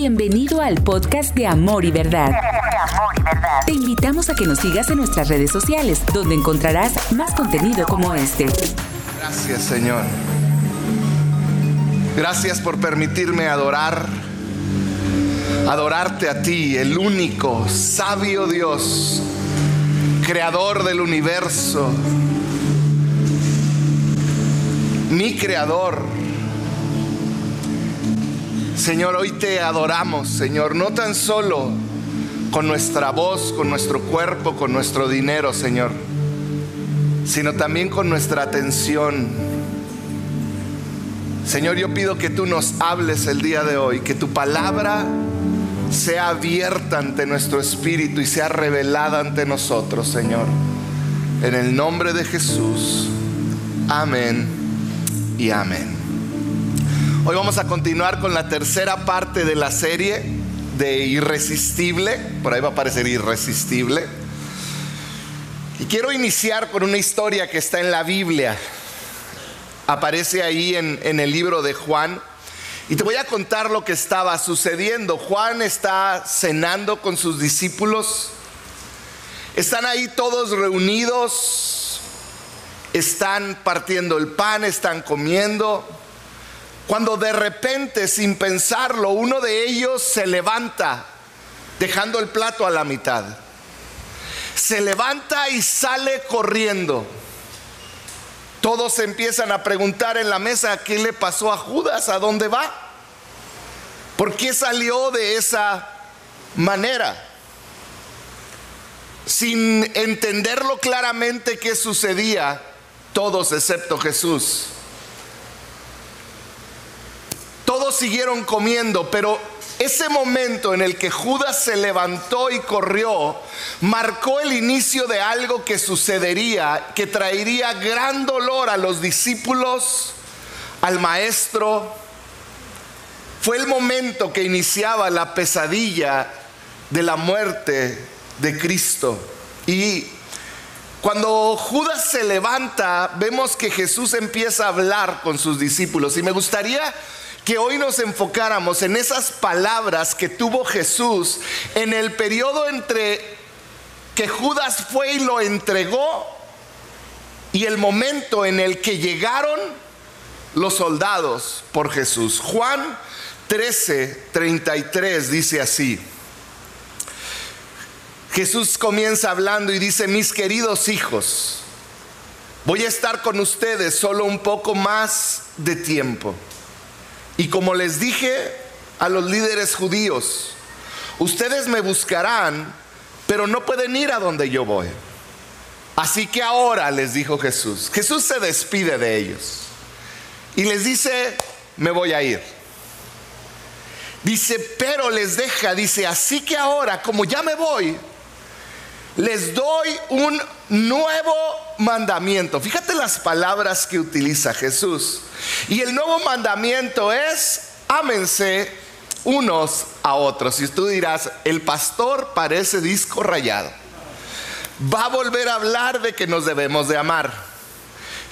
Bienvenido al podcast de Amor y Verdad. Te invitamos a que nos sigas en nuestras redes sociales, donde encontrarás más contenido como este. Gracias Señor. Gracias por permitirme adorar, adorarte a ti, el único, sabio Dios, creador del universo, mi creador. Señor, hoy te adoramos, Señor, no tan solo con nuestra voz, con nuestro cuerpo, con nuestro dinero, Señor, sino también con nuestra atención. Señor, yo pido que tú nos hables el día de hoy, que tu palabra sea abierta ante nuestro espíritu y sea revelada ante nosotros, Señor. En el nombre de Jesús. Amén y amén. Hoy vamos a continuar con la tercera parte de la serie de Irresistible. Por ahí va a aparecer Irresistible. Y quiero iniciar con una historia que está en la Biblia. Aparece ahí en, el libro de Juan. Y te voy a contar lo que estaba sucediendo. Juan está cenando con sus discípulos. Están ahí todos reunidos. Están partiendo el pan, están comiendo. Cuando de repente, sin pensarlo, uno de ellos se levanta, dejando el plato a la mitad. Se levanta y sale corriendo. Todos empiezan a preguntar en la mesa qué le pasó a Judas, a dónde va. ¿Por qué salió de esa manera? Sin entenderlo claramente qué sucedía, todos excepto Jesús todos siguieron comiendo, pero ese momento en el que Judas se levantó y corrió marcó el inicio de algo que sucedería, que traería gran dolor a los discípulos, al maestro. Fue el momento que iniciaba la pesadilla de la muerte de Cristo. Y cuando Judas se levanta, vemos que Jesús empieza a hablar con sus discípulos. Y me gustaría que hoy nos enfocáramos en esas palabras que tuvo Jesús en el periodo entre que Judas fue y lo entregó y el momento en el que llegaron los soldados por Jesús. Juan 13, 33 dice así. Jesús comienza hablando y dice, mis queridos hijos, voy a estar con ustedes solo un poco más de tiempo. Y como les dije a los líderes judíos, ustedes me buscarán, pero no pueden ir a donde yo voy. Así que ahora les dijo Jesús, Jesús se despide de ellos y les dice, me voy a ir. Dice, pero les deja, dice, así que ahora, como ya me voy, les doy un nuevo mandamiento. Fíjate las palabras que utiliza Jesús. Y el nuevo mandamiento es, ámense unos a otros. Y tú dirás, el pastor parece disco rayado. Va a volver a hablar de que nos debemos de amar.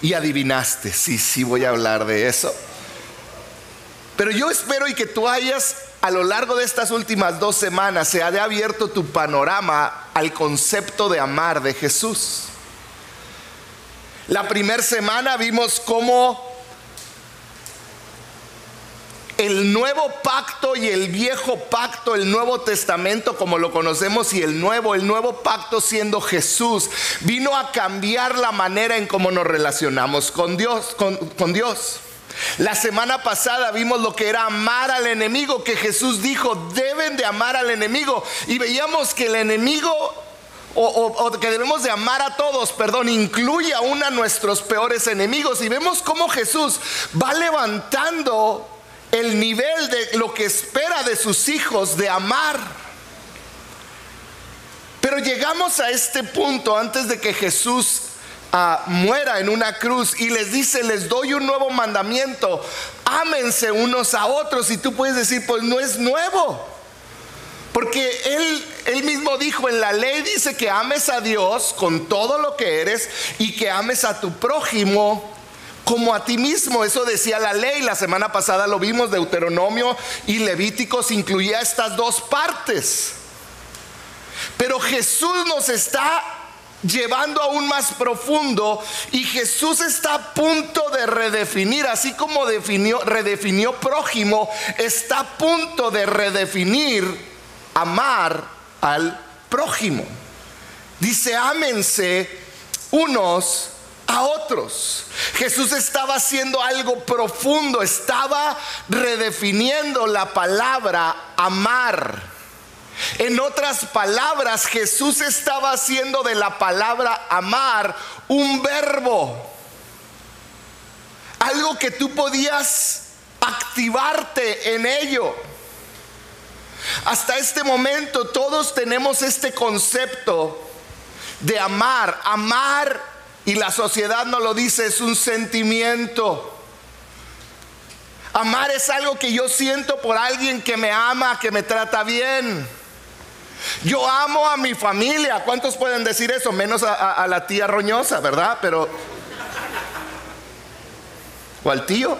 Y adivinaste, sí, sí voy a hablar de eso. Pero yo espero y que tú hayas a lo largo de estas últimas dos semanas se ha de abierto tu panorama al concepto de amar de Jesús. La primera semana vimos cómo el nuevo pacto y el viejo pacto, el nuevo testamento como lo conocemos y el nuevo, el nuevo pacto siendo Jesús, vino a cambiar la manera en cómo nos relacionamos con Dios, con, con Dios. La semana pasada vimos lo que era amar al enemigo, que Jesús dijo, deben de amar al enemigo. Y veíamos que el enemigo, o, que debemos de amar a todos, perdón, incluye aún a nuestros peores enemigos. Y vemos cómo Jesús va levantando el nivel de lo que espera de sus hijos de amar. Pero llegamos a este punto antes de que Jesús muera en una cruz y les dice, les doy un nuevo mandamiento, ámense unos a otros. Y tú puedes decir, pues no es nuevo. Porque él, él mismo dijo en la ley, dice que ames a Dios con todo lo que eres y que ames a tu prójimo como a ti mismo. Eso decía la ley. La semana pasada lo vimos, Deuteronomio y Levíticos incluía estas dos partes. Pero Jesús nos está llevando aún más profundo y Jesús está a punto de redefinir, así como definió, redefinió prójimo, está a punto de redefinir amar al prójimo. Dice, ámense unos a otros. Jesús estaba haciendo algo profundo, estaba redefiniendo la palabra amar. En otras palabras, Jesús estaba haciendo de la palabra amar un verbo. Algo que tú podías activarte en ello. Hasta este momento todos tenemos este concepto de amar. Amar, y la sociedad no lo dice, es un sentimiento. Amar es algo que yo siento por alguien que me ama, que me trata bien. Yo amo a mi familia. ¿Cuántos pueden decir eso? Menos a, la tía roñosa, ¿verdad? Pero... O al tío.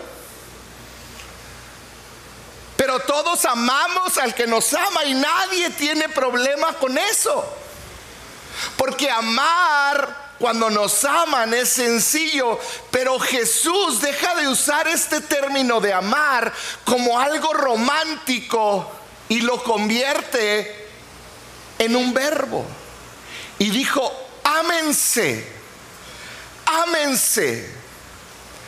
Pero todos amamos al que nos ama y nadie tiene problema con eso. Porque amar cuando nos aman es sencillo, pero Jesús deja de usar este término de amar como algo romántico y lo convierte en un verbo. Y dijo, ámense, ámense.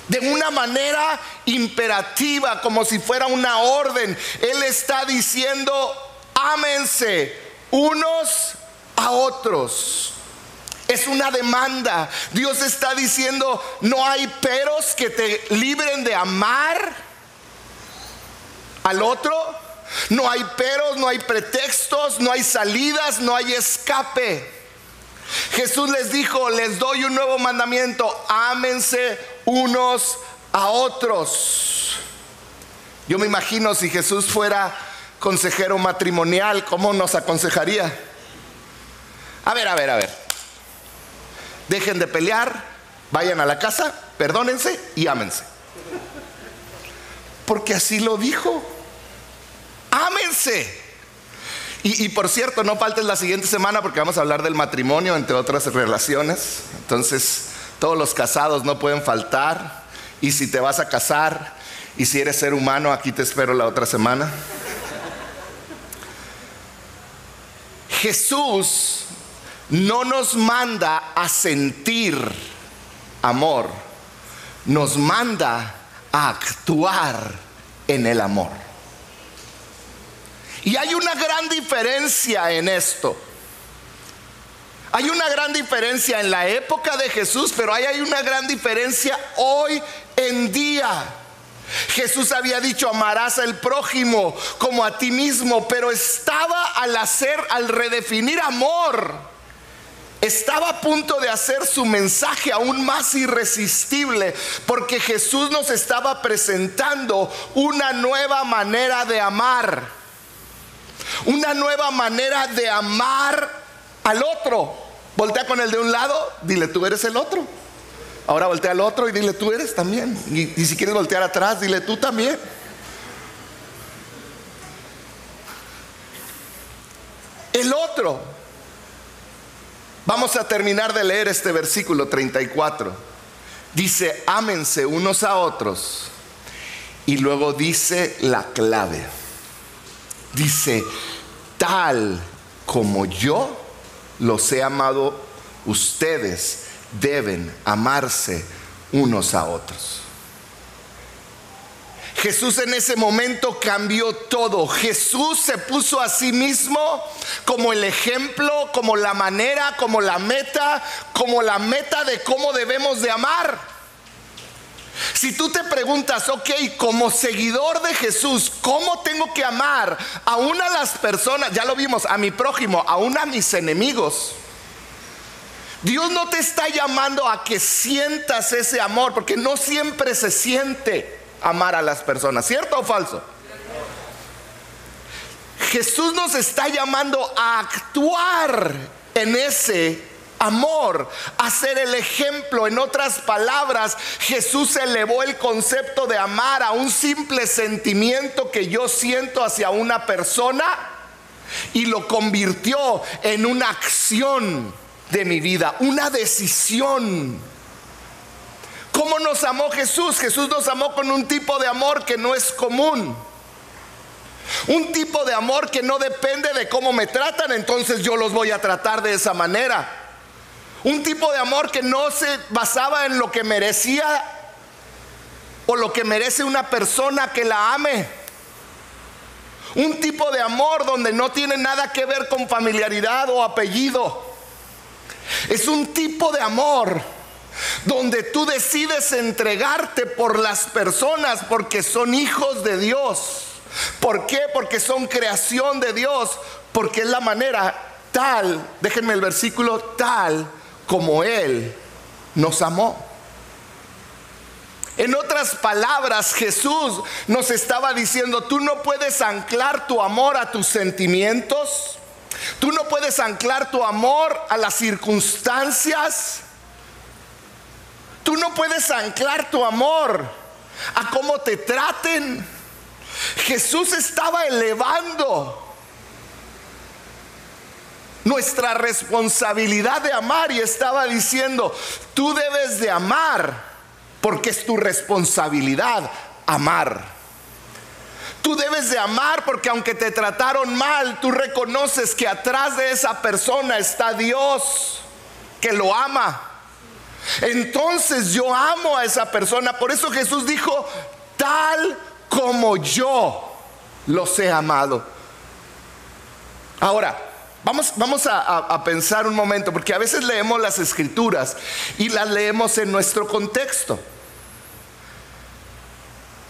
De una manera imperativa, como si fuera una orden. Él está diciendo, ámense unos a otros. Es una demanda. Dios está diciendo, no hay peros que te libren de amar al otro no hay peros, no hay pretextos, no hay salidas, no hay escape. Jesús les dijo, les doy un nuevo mandamiento, ámense unos a otros. Yo me imagino si Jesús fuera consejero matrimonial, ¿cómo nos aconsejaría? A ver, a ver, a ver. Dejen de pelear, vayan a la casa, perdónense y ámense. Porque así lo dijo. Ámense. Y, por cierto, no faltes la siguiente semana porque vamos a hablar del matrimonio, entre otras relaciones. Entonces, todos los casados no pueden faltar. Y si te vas a casar y si eres ser humano, aquí te espero la otra semana. Jesús no nos manda a sentir amor, nos manda a actuar en el amor. Y hay una gran diferencia en esto. Hay una gran diferencia en la época de Jesús, pero hay, una gran diferencia hoy en día. Jesús había dicho, amarás al prójimo como a ti mismo, pero estaba al hacer, al redefinir amor, estaba a punto de hacer su mensaje aún más irresistible, porque Jesús nos estaba presentando una nueva manera de amar una nueva manera de amar al otro. Voltea con el de un lado, dile, tú eres el otro. Ahora voltea al otro y dile, tú eres también. Y, si quieres voltear atrás, dile, tú también. El otro. Vamos a terminar de leer este versículo 34. Dice, ámense unos a otros. Y luego dice la clave dice, tal como yo los he amado, ustedes deben amarse unos a otros. Jesús en ese momento cambió todo. Jesús se puso a sí mismo como el ejemplo, como la manera, como la meta, como la meta de cómo debemos de amar. Si tú te preguntas, ok, como seguidor de Jesús, ¿cómo tengo que amar a una de las personas, ya lo vimos, a mi prójimo, a una de mis enemigos? Dios no te está llamando a que sientas ese amor, porque no siempre se siente amar a las personas, ¿cierto o falso? Jesús nos está llamando a actuar en ese amor, a ser el ejemplo. En otras palabras, Jesús elevó el concepto de amar a un simple sentimiento que yo siento hacia una persona y lo convirtió en una acción de mi vida, una decisión. ¿Cómo nos amó Jesús? Jesús nos amó con un tipo de amor que no es común. Un tipo de amor que no depende de cómo me tratan, entonces yo los voy a tratar de esa manera. Un tipo de amor que no se basaba en lo que merecía o lo que merece una persona que la ame. Un tipo de amor donde no tiene nada que ver con familiaridad o apellido. Es un tipo de amor donde tú decides entregarte por las personas porque son hijos de Dios. ¿Por qué? Porque son creación de Dios, porque es la manera tal, déjenme el versículo, tal como Él nos amó. En otras palabras, Jesús nos estaba diciendo, tú no puedes anclar tu amor a tus sentimientos, tú no puedes anclar tu amor a las circunstancias, tú no puedes anclar tu amor a cómo te traten. Jesús estaba elevando nuestra responsabilidad de amar y estaba diciendo, tú debes de amar porque es tu responsabilidad amar. Tú debes de amar porque aunque te trataron mal, tú reconoces que atrás de esa persona está Dios que lo ama. Entonces yo amo a esa persona. Por eso Jesús dijo, tal como yo los he amado. Ahora, vamos, vamos a, a, pensar un momento, porque a veces leemos las escrituras y las leemos en nuestro contexto.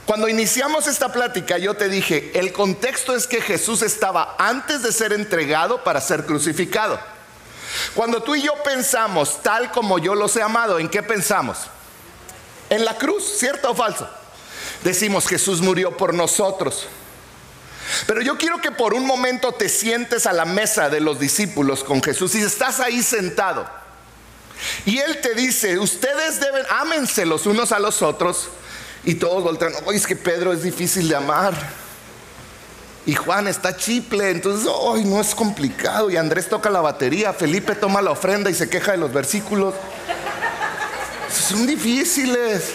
Cuando iniciamos esta plática, yo te dije, el contexto es que Jesús estaba antes de ser entregado para ser crucificado. Cuando tú y yo pensamos tal como yo los he amado, ¿en qué pensamos? En la cruz, ¿cierto o falso? decimos Jesús murió por nosotros. Pero yo quiero que por un momento te sientes a la mesa de los discípulos con Jesús y estás ahí sentado. Y Él te dice, ustedes deben, ámense los unos a los otros. Y todos voltean, oye, es que Pedro es difícil de amar. Y Juan está chiple, entonces, hoy no es complicado. Y Andrés toca la batería, Felipe toma la ofrenda y se queja de los versículos. Son difíciles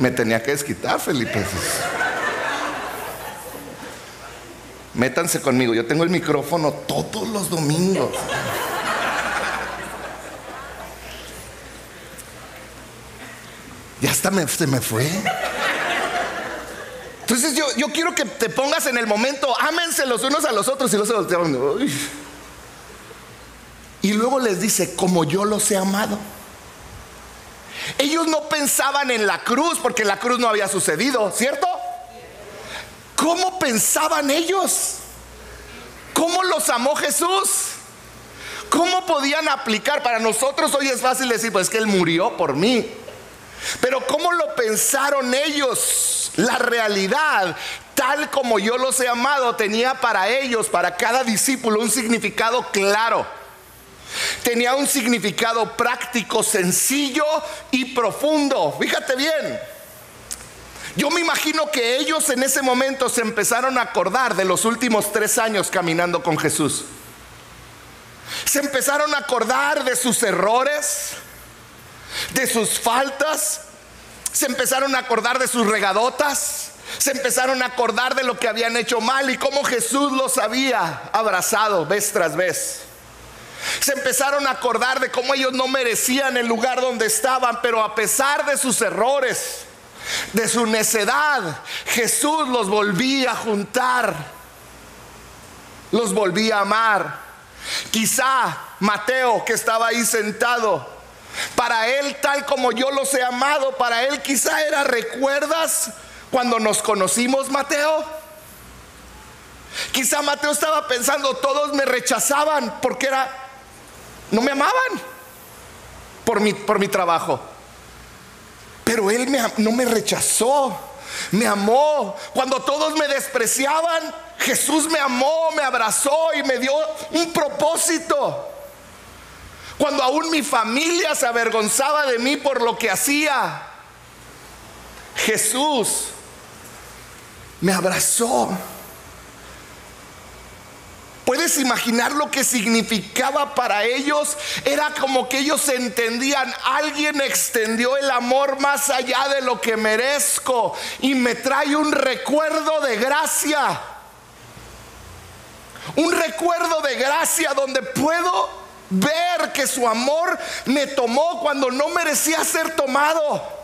me tenía que desquitar, Felipe. Métanse conmigo, yo tengo el micrófono todos los domingos. Ya hasta me, se me fue. Entonces yo, yo, quiero que te pongas en el momento, ámense los unos a los otros y los otros. Y luego les dice, como yo los he amado. Ellos no pensaban en la cruz porque la cruz no había sucedido, ¿cierto? ¿Cómo pensaban ellos? ¿Cómo los amó Jesús? ¿Cómo podían aplicar? Para nosotros hoy es fácil decir, pues que Él murió por mí. Pero ¿cómo lo pensaron ellos? La realidad, tal como yo los he amado, tenía para ellos, para cada discípulo, un significado claro tenía un significado práctico, sencillo y profundo. Fíjate bien. Yo me imagino que ellos en ese momento se empezaron a acordar de los últimos tres años caminando con Jesús. Se empezaron a acordar de sus errores, de sus faltas, se empezaron a acordar de sus regadotas, se empezaron a acordar de lo que habían hecho mal y cómo Jesús los había abrazado vez tras vez. Se empezaron a acordar de cómo ellos no merecían el lugar donde estaban, pero a pesar de sus errores, de su necedad, Jesús los volvía a juntar, los volvía a amar. Quizá Mateo, que estaba ahí sentado, para él tal como yo los he amado, para él quizá era, ¿recuerdas cuando nos conocimos, Mateo? Quizá Mateo estaba pensando, todos me rechazaban porque era no me amaban por mi, por mi trabajo. Pero Él no me rechazó, me amó. Cuando todos me despreciaban, Jesús me amó, me abrazó y me dio un propósito. Cuando aún mi familia se avergonzaba de mí por lo que hacía. Jesús me abrazó. ¿Puedes imaginar lo que significaba para ellos? Era como que ellos entendían, alguien extendió el amor más allá de lo que merezco y me trae un recuerdo de gracia. Un recuerdo de gracia donde puedo ver que su amor me tomó cuando no merecía ser tomado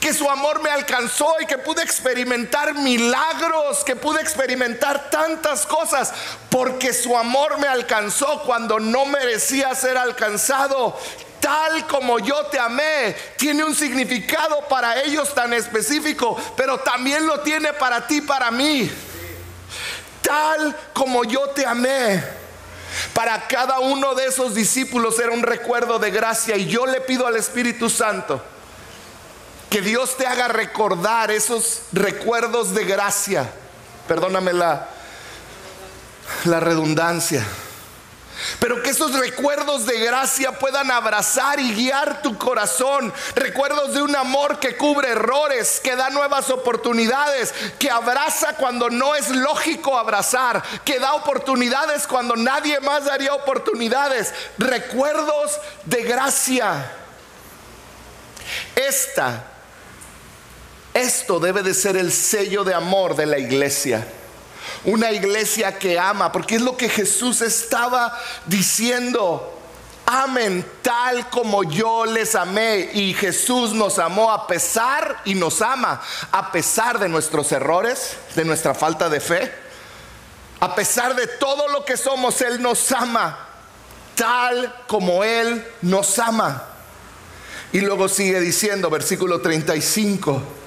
que su amor me alcanzó y que pude experimentar milagros, que pude experimentar tantas cosas, porque su amor me alcanzó cuando no merecía ser alcanzado. Tal como yo te amé, tiene un significado para ellos tan específico, pero también lo tiene para ti, para mí. Tal como yo te amé. Para cada uno de esos discípulos era un recuerdo de gracia y yo le pido al Espíritu Santo que Dios te haga recordar esos recuerdos de gracia. Perdóname la, la redundancia. Pero que esos recuerdos de gracia puedan abrazar y guiar tu corazón. Recuerdos de un amor que cubre errores, que da nuevas oportunidades, que abraza cuando no es lógico abrazar, que da oportunidades cuando nadie más daría oportunidades. Recuerdos de gracia. Esta esto debe de ser el sello de amor de la iglesia. Una iglesia que ama, porque es lo que Jesús estaba diciendo. Amen tal como yo les amé. Y Jesús nos amó a pesar y nos ama a pesar de nuestros errores, de nuestra falta de fe. A pesar de todo lo que somos, Él nos ama tal como Él nos ama. Y luego sigue diciendo, versículo 35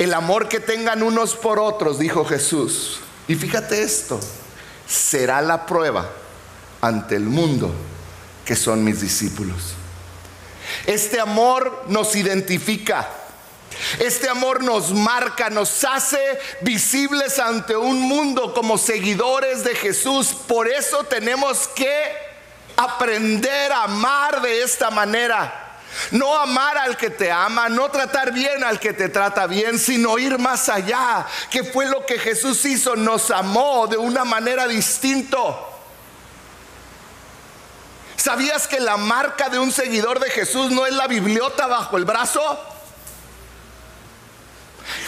el amor que tengan unos por otros, dijo Jesús. Y fíjate esto, será la prueba ante el mundo que son mis discípulos. Este amor nos identifica. Este amor nos marca, nos hace visibles ante un mundo como seguidores de Jesús. Por eso tenemos que aprender a amar de esta manera. No amar al que te ama, no tratar bien al que te trata bien, sino ir más allá, que fue lo que Jesús hizo, nos amó de una manera distinta. ¿Sabías que la marca de un seguidor de Jesús no es la bibliota bajo el brazo?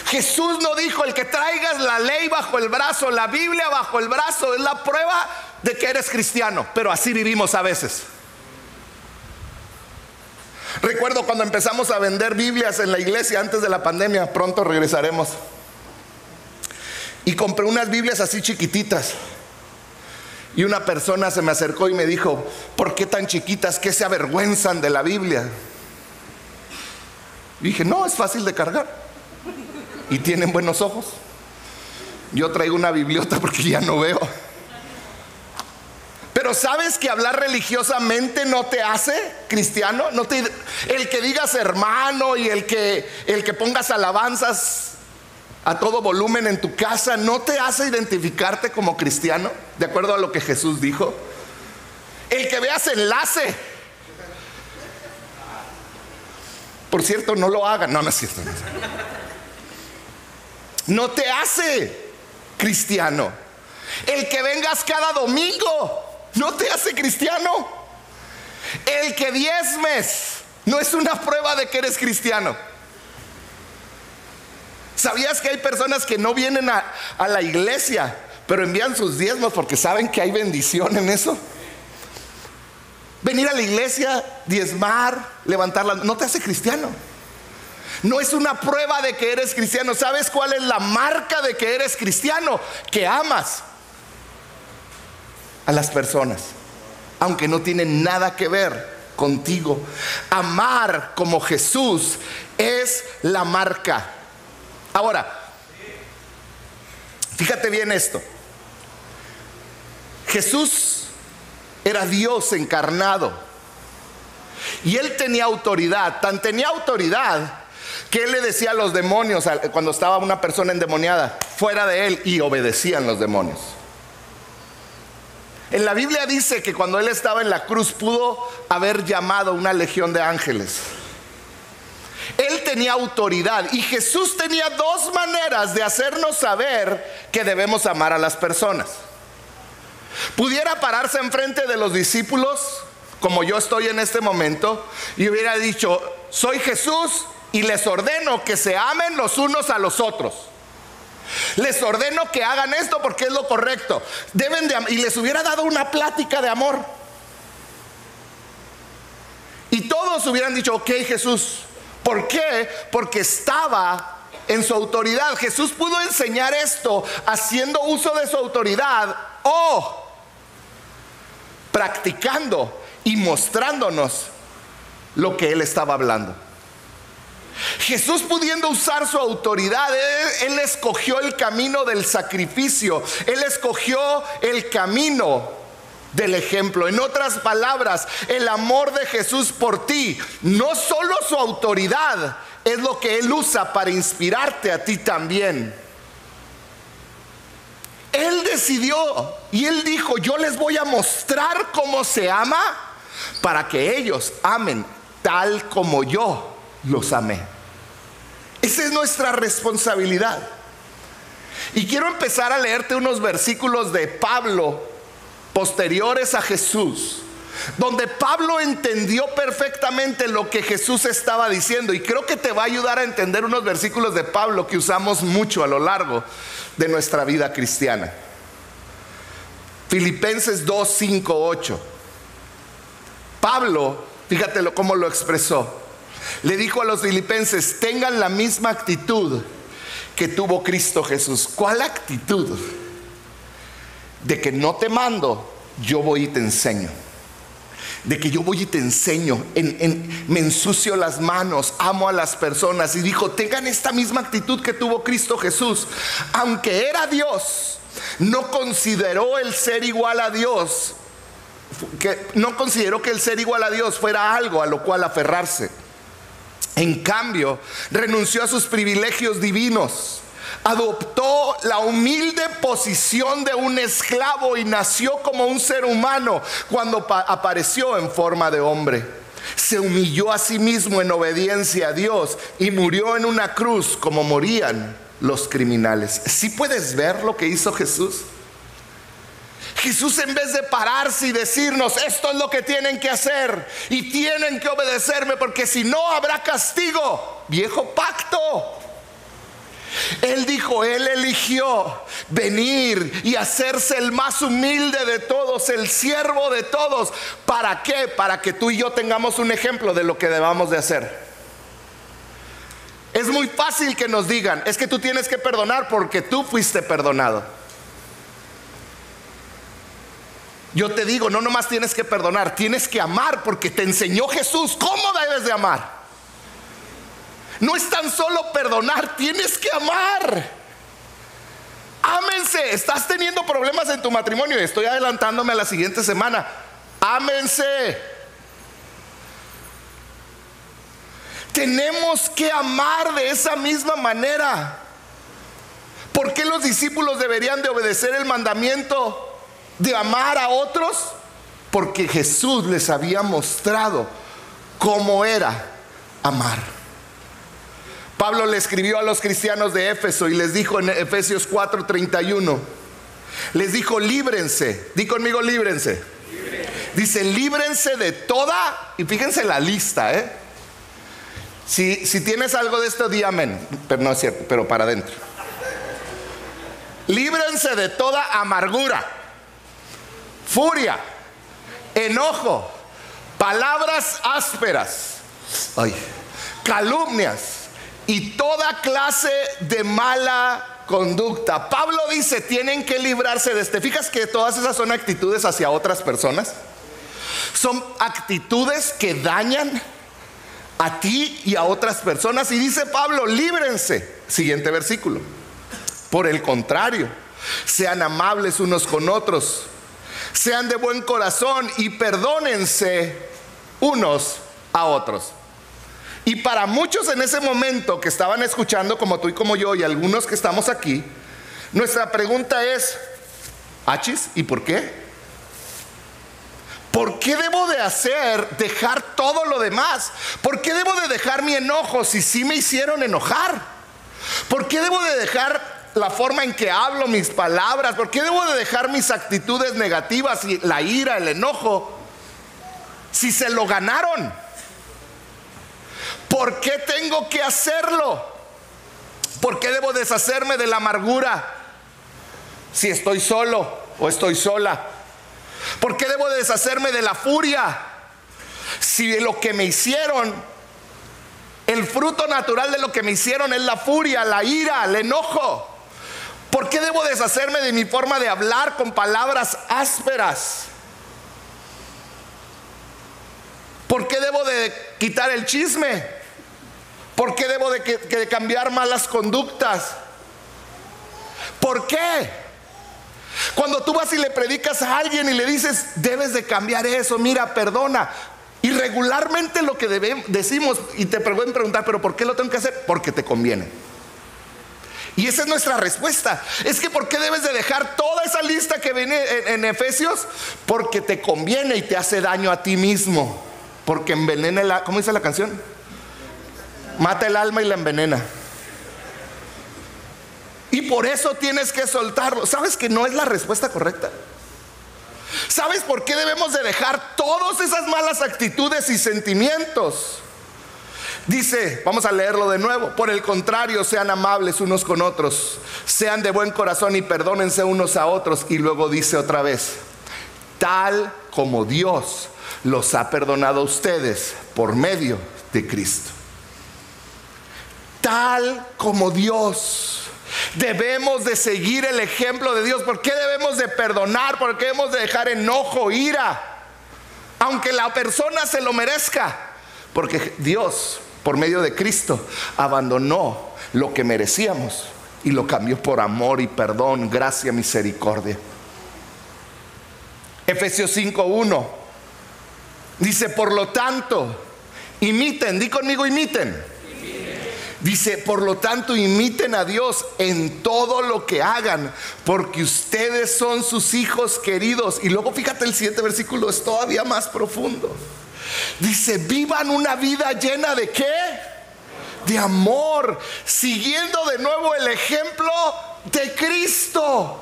Jesús no dijo el que traigas la ley bajo el brazo, la Biblia bajo el brazo, es la prueba de que eres cristiano, pero así vivimos a veces. Recuerdo cuando empezamos a vender Biblias en la iglesia antes de la pandemia, pronto regresaremos. Y compré unas Biblias así chiquititas. Y una persona se me acercó y me dijo, ¿por qué tan chiquitas que se avergüenzan de la Biblia? Y dije, no, es fácil de cargar. Y tienen buenos ojos. Yo traigo una bibliota porque ya no veo. Pero ¿sabes que hablar religiosamente no te hace cristiano? No te, el que digas hermano y el que, el que pongas alabanzas a todo volumen en tu casa no te hace identificarte como cristiano, de acuerdo a lo que Jesús dijo. El que veas enlace. Por cierto, no lo hagan. No, no es cierto. No te hace cristiano. El que vengas cada domingo no te hace cristiano. El que diezmes no es una prueba de que eres cristiano. ¿Sabías que hay personas que no vienen a, la iglesia, pero envían sus diezmos porque saben que hay bendición en eso? Venir a la iglesia, diezmar, levantarla, no te hace cristiano. No es una prueba de que eres cristiano. ¿Sabes cuál es la marca de que eres cristiano? Que amas a las personas, aunque no tienen nada que ver contigo. Amar como Jesús es la marca. Ahora, fíjate bien esto. Jesús era Dios encarnado. Y él tenía autoridad, tan tenía autoridad que él le decía a los demonios cuando estaba una persona endemoniada, fuera de él, y obedecían los demonios. En la Biblia dice que cuando él estaba en la cruz pudo haber llamado una legión de ángeles. Él tenía autoridad y Jesús tenía dos maneras de hacernos saber que debemos amar a las personas. Pudiera pararse enfrente de los discípulos, como yo estoy en este momento, y hubiera dicho, soy Jesús y les ordeno que se amen los unos a los otros. Les ordeno que hagan esto porque es lo correcto. Deben de y les hubiera dado una plática de amor. Y todos hubieran dicho, ok Jesús. ¿Por qué? Porque estaba en su autoridad. Jesús pudo enseñar esto haciendo uso de su autoridad o practicando y mostrándonos lo que él estaba hablando. Jesús pudiendo usar su autoridad, él, escogió el camino del sacrificio, Él escogió el camino del ejemplo. En otras palabras, el amor de Jesús por ti, no solo su autoridad, es lo que Él usa para inspirarte a ti también. Él decidió y Él dijo, yo les voy a mostrar cómo se ama para que ellos amen tal como yo los amé. Esa es nuestra responsabilidad. Y quiero empezar a leerte unos versículos de Pablo posteriores a Jesús, donde Pablo entendió perfectamente lo que Jesús estaba diciendo. Y creo que te va a ayudar a entender unos versículos de Pablo que usamos mucho a lo largo de nuestra vida cristiana. Filipenses 2, 5, 8. Pablo, fíjate cómo lo expresó. Le dijo a los filipenses, tengan la misma actitud que tuvo Cristo Jesús. ¿Cuál actitud? De que no te mando, yo voy y te enseño. De que yo voy y te enseño, me ensucio las manos, amo a las personas. Y dijo, tengan esta misma actitud que tuvo Cristo Jesús. Aunque era Dios, no consideró el ser igual a Dios, que no consideró que el ser igual a Dios fuera algo a lo cual aferrarse en cambio, renunció a sus privilegios divinos, adoptó la humilde posición de un esclavo y nació como un ser humano cuando apareció en forma de hombre. Se humilló a sí mismo en obediencia a Dios y murió en una cruz como morían los criminales. ¿Sí puedes ver lo que hizo Jesús? Jesús en vez de pararse y decirnos, esto es lo que tienen que hacer y tienen que obedecerme porque si no habrá castigo, viejo pacto. Él dijo, Él eligió venir y hacerse el más humilde de todos, el siervo de todos. ¿Para qué? Para que tú y yo tengamos un ejemplo de lo que debamos de hacer. Es muy fácil que nos digan, es que tú tienes que perdonar porque tú fuiste perdonado. Yo te digo, no nomás tienes que perdonar, tienes que amar porque te enseñó Jesús cómo debes de amar. No es tan solo perdonar, tienes que amar. Ámense, estás teniendo problemas en tu matrimonio y estoy adelantándome a la siguiente semana. Ámense. Tenemos que amar de esa misma manera. ¿Por qué los discípulos deberían de obedecer el mandamiento? De amar a otros porque Jesús les había mostrado cómo era amar. Pablo le escribió a los cristianos de Éfeso y les dijo en Efesios 4:31, les dijo, líbrense, di conmigo, líbrense. Dice, líbrense de toda, y fíjense la lista, ¿eh? Si, si tienes algo de esto, di amén, pero no es cierto, pero para adentro. Líbrense de toda amargura furia, enojo, palabras ásperas, calumnias y toda clase de mala conducta. Pablo dice, tienen que librarse de este. Fijas que todas esas son actitudes hacia otras personas. Son actitudes que dañan a ti y a otras personas. Y dice Pablo, líbrense. Siguiente versículo. Por el contrario, sean amables unos con otros sean de buen corazón y perdónense unos a otros. Y para muchos en ese momento que estaban escuchando, como tú y como yo, y algunos que estamos aquí, nuestra pregunta es, ¿achis? ¿Y por qué? ¿Por qué debo de hacer, dejar todo lo demás? ¿Por qué debo de dejar mi enojo si sí me hicieron enojar? ¿Por qué debo de dejar la forma en que hablo, mis palabras? ¿Por qué debo de dejar mis actitudes negativas y la ira, el enojo? Si se lo ganaron. ¿Por qué tengo que hacerlo? ¿Por qué debo deshacerme de la amargura si estoy solo o estoy sola? ¿Por qué debo deshacerme de la furia? Si lo que me hicieron, el fruto natural de lo que me hicieron es la furia, la ira, el enojo. ¿Por qué debo deshacerme de mi forma de hablar con palabras ásperas? ¿Por qué debo de quitar el chisme? ¿Por qué debo de, cambiar malas conductas? ¿Por qué? Cuando tú vas y le predicas a alguien y le dices, debes de cambiar eso, mira, perdona. Y regularmente lo que debemos, decimos, y te pueden preguntar, pero ¿por qué lo tengo que hacer? Porque te conviene. Y esa es nuestra respuesta. Es que ¿por qué debes de dejar toda esa lista que viene en, Efesios? Porque te conviene y te hace daño a ti mismo. Porque envenena la, ¿cómo dice la canción? Mata el alma y la envenena. Y por eso tienes que soltarlo. ¿Sabes que no es la respuesta correcta? ¿Sabes por qué debemos de dejar todas esas malas actitudes y sentimientos? Dice, vamos a leerlo de nuevo, por el contrario, sean amables unos con otros, sean de buen corazón y perdónense unos a otros. Y luego dice otra vez, tal como Dios los ha perdonado a ustedes por medio de Cristo. Tal como Dios Debemos de seguir el ejemplo de Dios. ¿Por qué debemos de perdonar? ¿Por qué debemos de dejar enojo, ira? Aunque la persona se lo merezca. Porque Dios, por medio de Cristo, abandonó lo que merecíamos y lo cambió por amor y perdón, gracia, misericordia. Efesios 5.1 dice, por lo tanto, imiten, di conmigo, imiten Dice, por lo tanto, imiten a Dios en todo lo que hagan, porque ustedes son sus hijos queridos. Y luego fíjate, el siguiente versículo es todavía más profundo. Dice, vivan una vida llena de qué? De amor, siguiendo de nuevo el ejemplo de Cristo.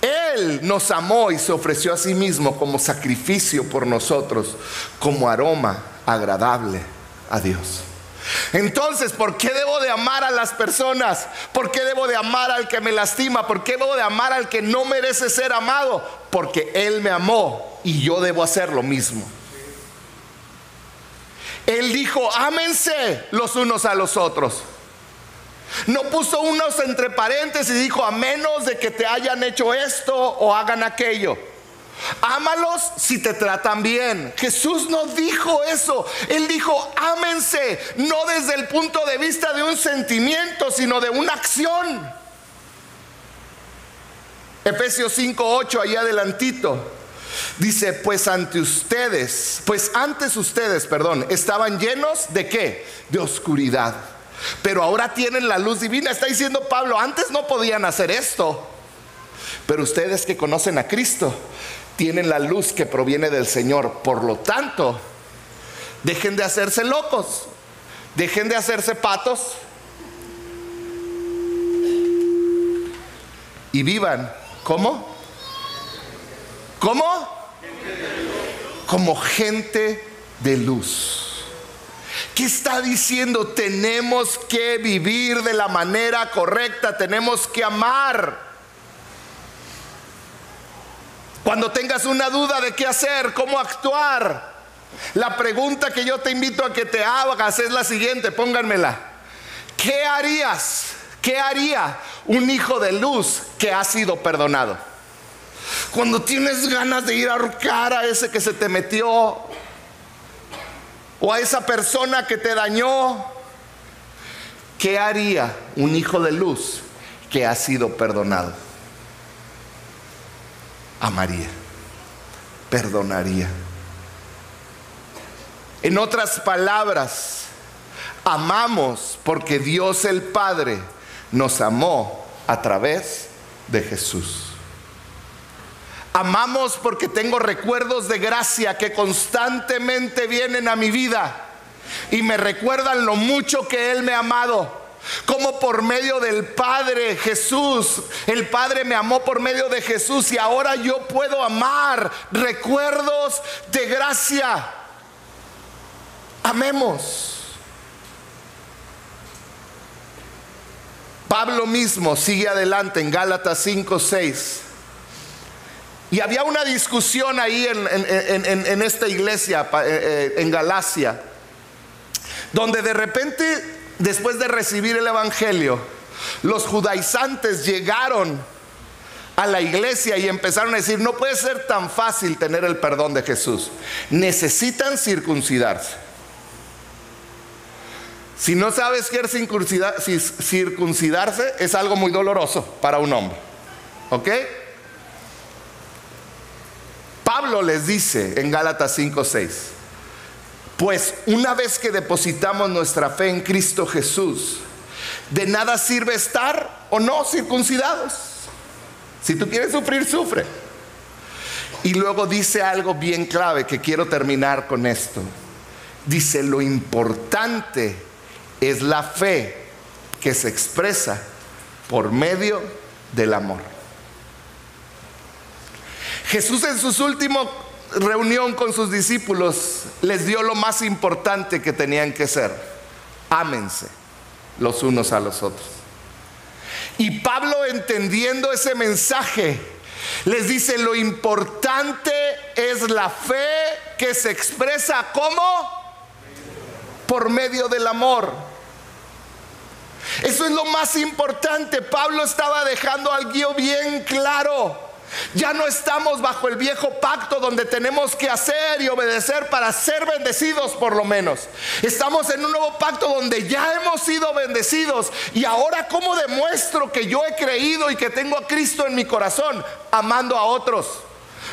Él nos amó y se ofreció a sí mismo como sacrificio por nosotros, como aroma agradable a Dios. Entonces, ¿por qué debo de amar a las personas? ¿Por qué debo de amar al que me lastima? ¿Por qué debo de amar al que no merece ser amado? Porque Él me amó y yo debo hacer lo mismo. Él dijo, ámense los unos a los otros. No puso unos entre paréntesis y dijo, a menos de que te hayan hecho esto o hagan aquello. Ámalos si te tratan bien. Jesús no dijo eso. Él dijo, ámense, no desde el punto de vista de un sentimiento, sino de una acción. Efesios 5:8, ahí adelantito. Dice, pues ante ustedes, pues antes ustedes, perdón, estaban llenos de qué? De oscuridad. Pero ahora tienen la luz divina. Está diciendo Pablo, antes no podían hacer esto. Pero ustedes que conocen a Cristo, tienen la luz que proviene del Señor. Por lo tanto, dejen de hacerse locos, dejen de hacerse patos y vivan. ¿Cómo? ¿Cómo? Como gente de luz. ¿Qué está diciendo? Tenemos que vivir de la manera correcta, tenemos que amar. Cuando tengas una duda de qué hacer, cómo actuar, la pregunta que yo te invito a que te hagas es la siguiente, pónganmela. ¿Qué harías? ¿Qué haría un hijo de luz que ha sido perdonado? Cuando tienes ganas de ir a ahorcar a ese que se te metió o a esa persona que te dañó, ¿qué haría un hijo de luz que ha sido perdonado? Amaría, perdonaría. En otras palabras, amamos porque Dios el Padre nos amó a través de Jesús. Amamos porque tengo recuerdos de gracia que constantemente vienen a mi vida y me recuerdan lo mucho que Él me ha amado. Como por medio del Padre Jesús, el Padre me amó por medio de Jesús y ahora yo puedo amar recuerdos de gracia. Amemos. Pablo mismo sigue adelante en Gálatas 5, 6. Y había una discusión ahí en, esta iglesia, eh, eh, en Galacia, donde de repente después de recibir el Evangelio, los judaizantes llegaron a la iglesia y empezaron a decir, no puede ser tan fácil tener el perdón de Jesús. Necesitan circuncidarse. Si no sabes qué es circuncidarse, es algo muy doloroso para un hombre. ¿Ok? Pablo les dice en Gálatas 5:6, pues una vez que depositamos nuestra fe en Cristo Jesús, de nada sirve estar o no circuncidados. Si tú quieres sufrir, sufre. Y luego dice algo bien clave que quiero terminar con esto. Dice, lo importante es la fe que se expresa por medio del amor. Jesús en sus últimos reunión con sus discípulos les dio lo más importante que tenían que ser. Ámense los unos a los otros. Y Pablo entendiendo ese mensaje, les dice, lo importante es la fe que se expresa como por medio del amor. Eso es lo más importante. Pablo estaba dejando algo bien claro. Ya no estamos bajo el viejo pacto donde tenemos que hacer y obedecer para ser bendecidos por lo menos. Estamos en un nuevo pacto donde ya hemos sido bendecidos. Y ahora ¿cómo demuestro que yo he creído y que tengo a Cristo en mi corazón? Amando a otros.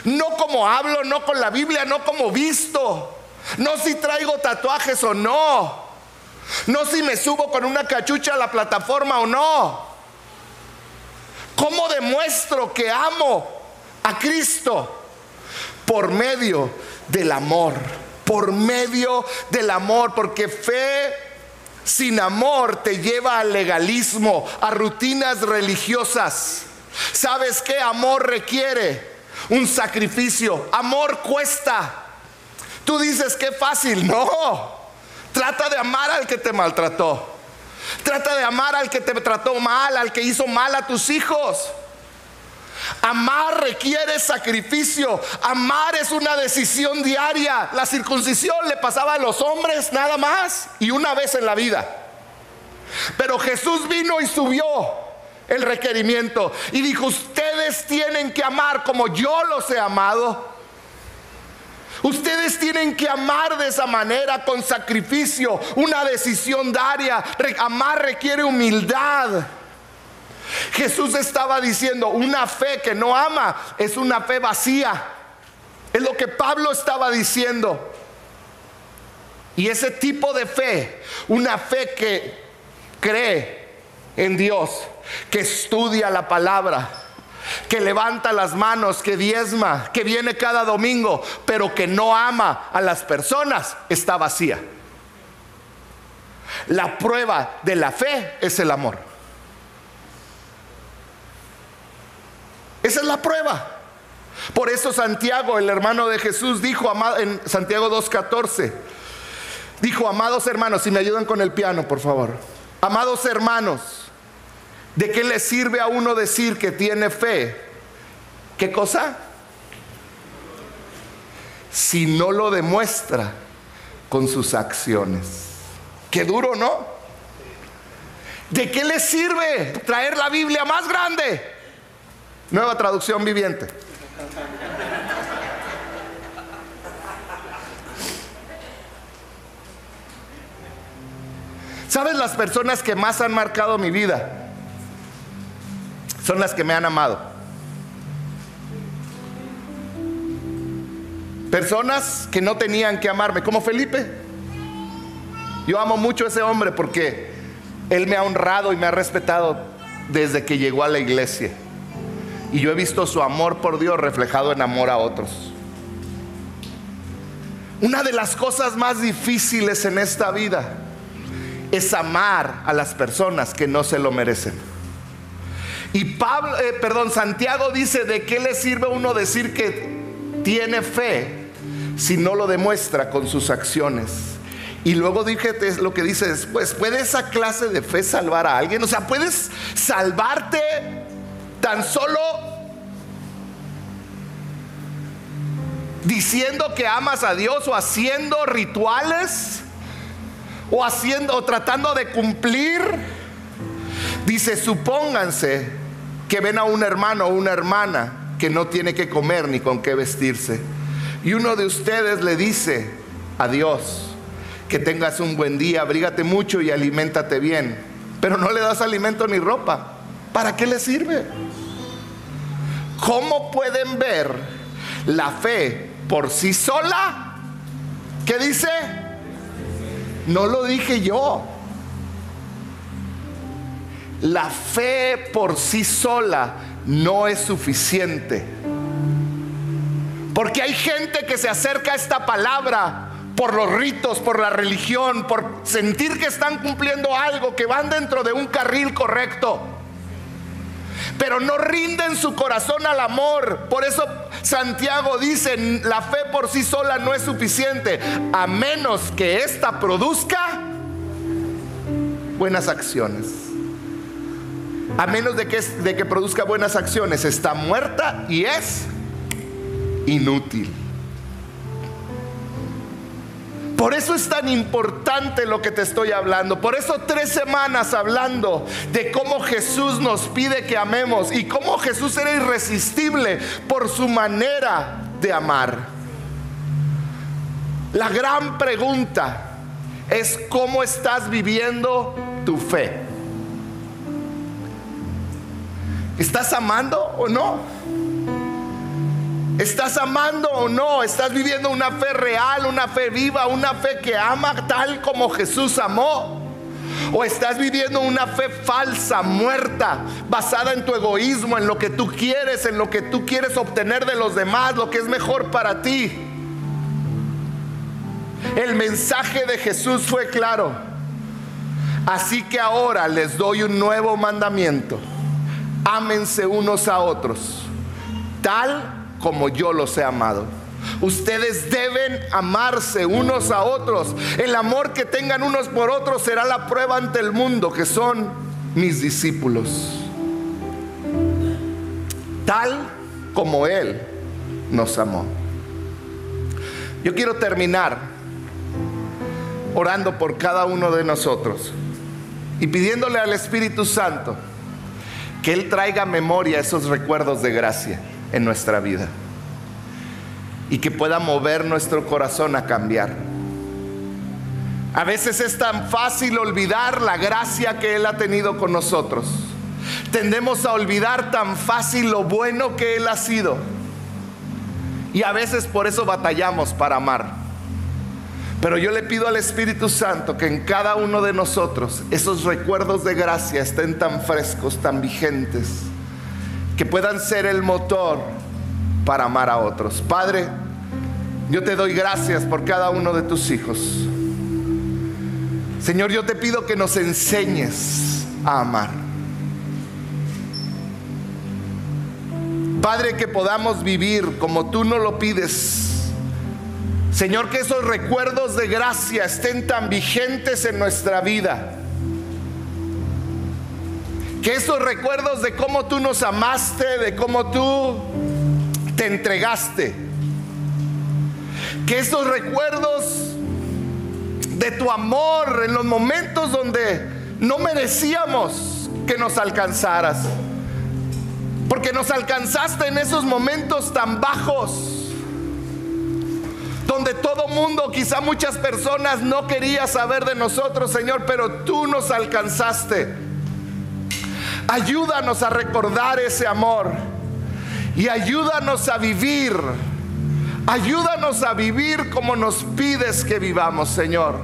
No como hablo, no con la Biblia, no como visto. No si traigo tatuajes o no. No si me subo con una cachucha a la plataforma o no. ¿Cómo demuestro que amo a Cristo? Por medio del amor, por medio del amor, porque fe sin amor te lleva al legalismo, a rutinas religiosas. ¿Sabes qué amor requiere? Un sacrificio. Amor cuesta. Tú dices que fácil. No. Trata de amar al que te maltrató. Trata de amar al que te trató mal, al que hizo mal a tus hijos. Amar requiere sacrificio. Amar es una decisión diaria. La circuncisión le pasaba a los hombres nada más y una vez en la vida. Pero Jesús vino y subió el requerimiento y dijo, ustedes tienen que amar como yo los he amado. Ustedes tienen que amar de esa manera, con sacrificio, una decisión diaria. Amar requiere humildad. Jesús estaba diciendo, una fe que no ama es una fe vacía. Es lo que Pablo estaba diciendo. Y ese tipo de fe, una fe que cree en Dios, que estudia la palabra, que levanta las manos, que diezma, que viene cada domingo, pero que no ama a las personas, está vacía. La prueba de la fe es el amor. Esa es la prueba. Por eso Santiago, el hermano de Jesús, dijo en Santiago 2.14, dijo, amados hermanos, si me ayudan con el piano, por favor. Amados hermanos, ¿De qué le sirve a uno decir que tiene fe? ¿Qué cosa? Si no lo demuestra con sus acciones. Qué duro, ¿no? ¿De qué le sirve traer la Biblia más grande? Nueva traducción viviente. ¿Sabes las personas que más han marcado mi vida? Son las que me han amado. Personas que no tenían que amarme, como Felipe. Yo amo mucho a ese hombre porque él me ha honrado y me ha respetado desde que llegó a la iglesia. Y yo he visto su amor por Dios reflejado en amor a otros. Una de las cosas más difíciles en esta vida es amar a las personas que no se lo merecen. Y Pablo, eh, perdón, Santiago dice, ¿de qué le sirve uno decir que tiene fe si no lo demuestra con sus acciones? Y luego dije lo que dice después, ¿puede esa clase de fe salvar a alguien? O sea, ¿puedes salvarte tan solo diciendo que amas a Dios o haciendo rituales o haciendo o tratando de cumplir. Dice, supónganse que ven a un hermano o una hermana que no tiene que comer ni con qué vestirse. Y uno de ustedes le dice a Dios, que tengas un buen día, abrígate mucho y aliméntate bien. Pero no le das alimento ni ropa. ¿Para qué le sirve? ¿Cómo pueden ver la fe por sí sola? ¿Qué dice? No lo dije yo. La fe por sí sola no es suficiente. Porque hay gente que se acerca a esta palabra por los ritos, por la religión, por sentir que están cumpliendo algo, que van dentro de un carril correcto. Pero no rinden su corazón al amor. Por eso Santiago dice, la fe por sí sola no es suficiente, a menos que ésta produzca buenas acciones. A menos de que, de que produzca buenas acciones, está muerta y es inútil. Por eso es tan importante lo que te estoy hablando. Por eso tres semanas hablando de cómo Jesús nos pide que amemos y cómo Jesús era irresistible por su manera de amar. La gran pregunta es cómo estás viviendo tu fe. ¿Estás amando o no? ¿Estás amando o no? ¿Estás viviendo una fe real, una fe viva, una fe que ama tal como Jesús amó? ¿O estás viviendo una fe falsa, muerta, basada en tu egoísmo, en lo que tú quieres, en lo que tú quieres obtener de los demás, lo que es mejor para ti? El mensaje de Jesús fue claro. Así que ahora les doy un nuevo mandamiento. Ámense unos a otros, tal como yo los he amado. Ustedes deben amarse unos a otros. El amor que tengan unos por otros será la prueba ante el mundo que son mis discípulos. Tal como Él nos amó. Yo quiero terminar orando por cada uno de nosotros y pidiéndole al Espíritu Santo que Él traiga memoria esos recuerdos de gracia en nuestra vida y que pueda mover nuestro corazón a cambiar. A veces es tan fácil olvidar la gracia que Él ha tenido con nosotros. Tendemos a olvidar tan fácil lo bueno que Él ha sido. Y a veces por eso batallamos para amar. Pero yo le pido al Espíritu Santo que en cada uno de nosotros esos recuerdos de gracia estén tan frescos, tan vigentes que puedan ser el motor para amar a otros. Padre, yo te doy gracias por cada uno de tus hijos. Señor, yo te pido que nos enseñes a amar. Padre, que podamos vivir como tú nos lo pides. Señor, que esos recuerdos de gracia estén tan vigentes en nuestra vida. Que esos recuerdos de cómo tú nos amaste, de cómo tú te entregaste, que esos recuerdos de tu amor en los momentos donde no merecíamos que nos alcanzaras, porque nos alcanzaste en esos momentos tan bajos, donde todo mundo, quizá muchas personas no quería saber de nosotros, Señor, pero tú nos alcanzaste. Ayúdanos a recordar ese amor y ayúdanos a vivir. Ayúdanos a vivir como nos pides que vivamos, Señor.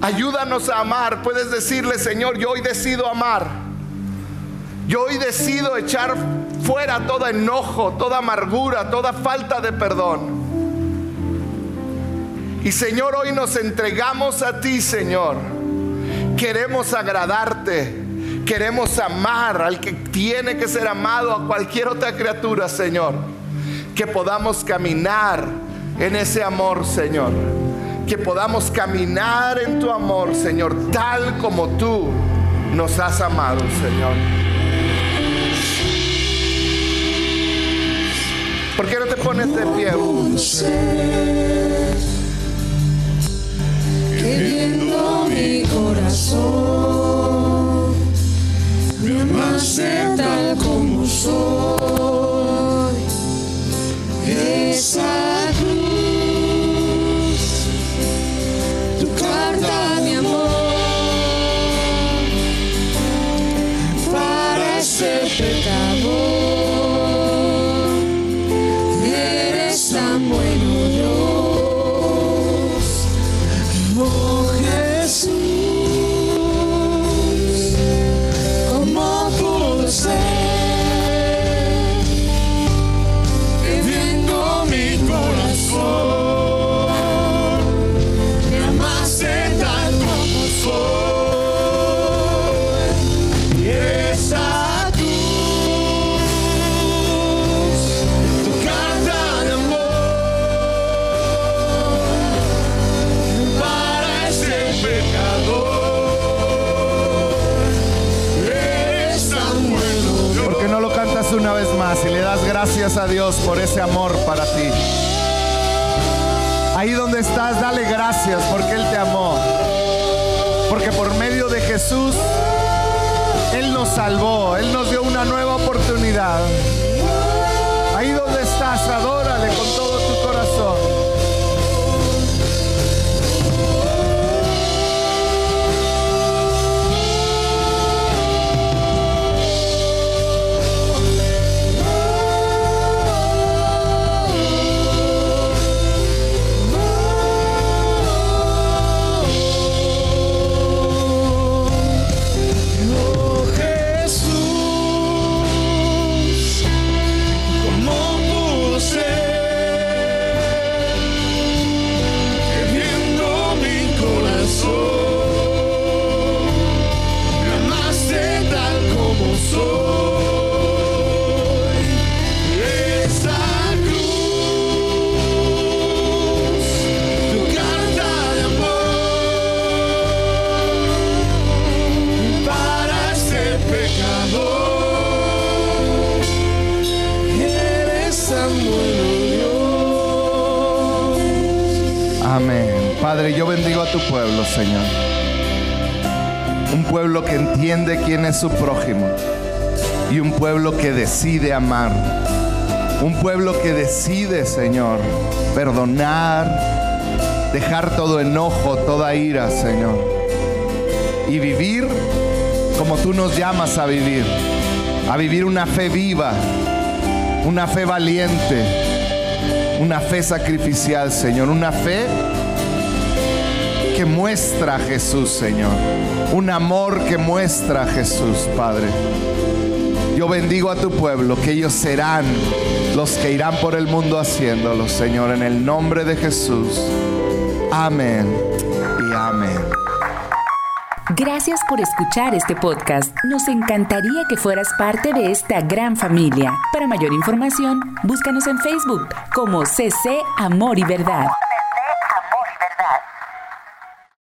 Ayúdanos a amar. Puedes decirle, Señor, yo hoy decido amar. Yo hoy decido echar fuera todo enojo, toda amargura, toda falta de perdón. Y Señor, hoy nos entregamos a ti, Señor. Queremos agradarte. Queremos amar al que tiene que ser amado, a cualquier otra criatura, Señor. Que podamos caminar en ese amor, Señor. Que podamos caminar en tu amor, Señor, tal como tú nos has amado, Señor. ¿Por qué no te pones de pie? Queriendo mi corazón, me amaste tal como soy. Das gracias a Dios por ese amor para ti? Ahí donde estás, dale gracias porque Él te amó. Porque por medio de Jesús, Él nos salvó, Él nos dio una nueva oportunidad. Ahí donde estás, adórale con todo tu corazón. Tu pueblo, Señor. Un pueblo que entiende quién es su prójimo. Y un pueblo que decide amar. Un pueblo que decide, Señor, perdonar, dejar todo enojo, toda ira, Señor. Y vivir como tú nos llamas a vivir. A vivir una fe viva, una fe valiente, una fe sacrificial, Señor. Una fe que muestra a Jesús, Señor. Un amor que muestra a Jesús, Padre. Yo bendigo a tu pueblo, que ellos serán los que irán por el mundo haciéndolo, Señor, en el nombre de Jesús. Amén y amén. Gracias por escuchar este podcast. Nos encantaría que fueras parte de esta gran familia. Para mayor información, búscanos en Facebook como CC Amor y Verdad.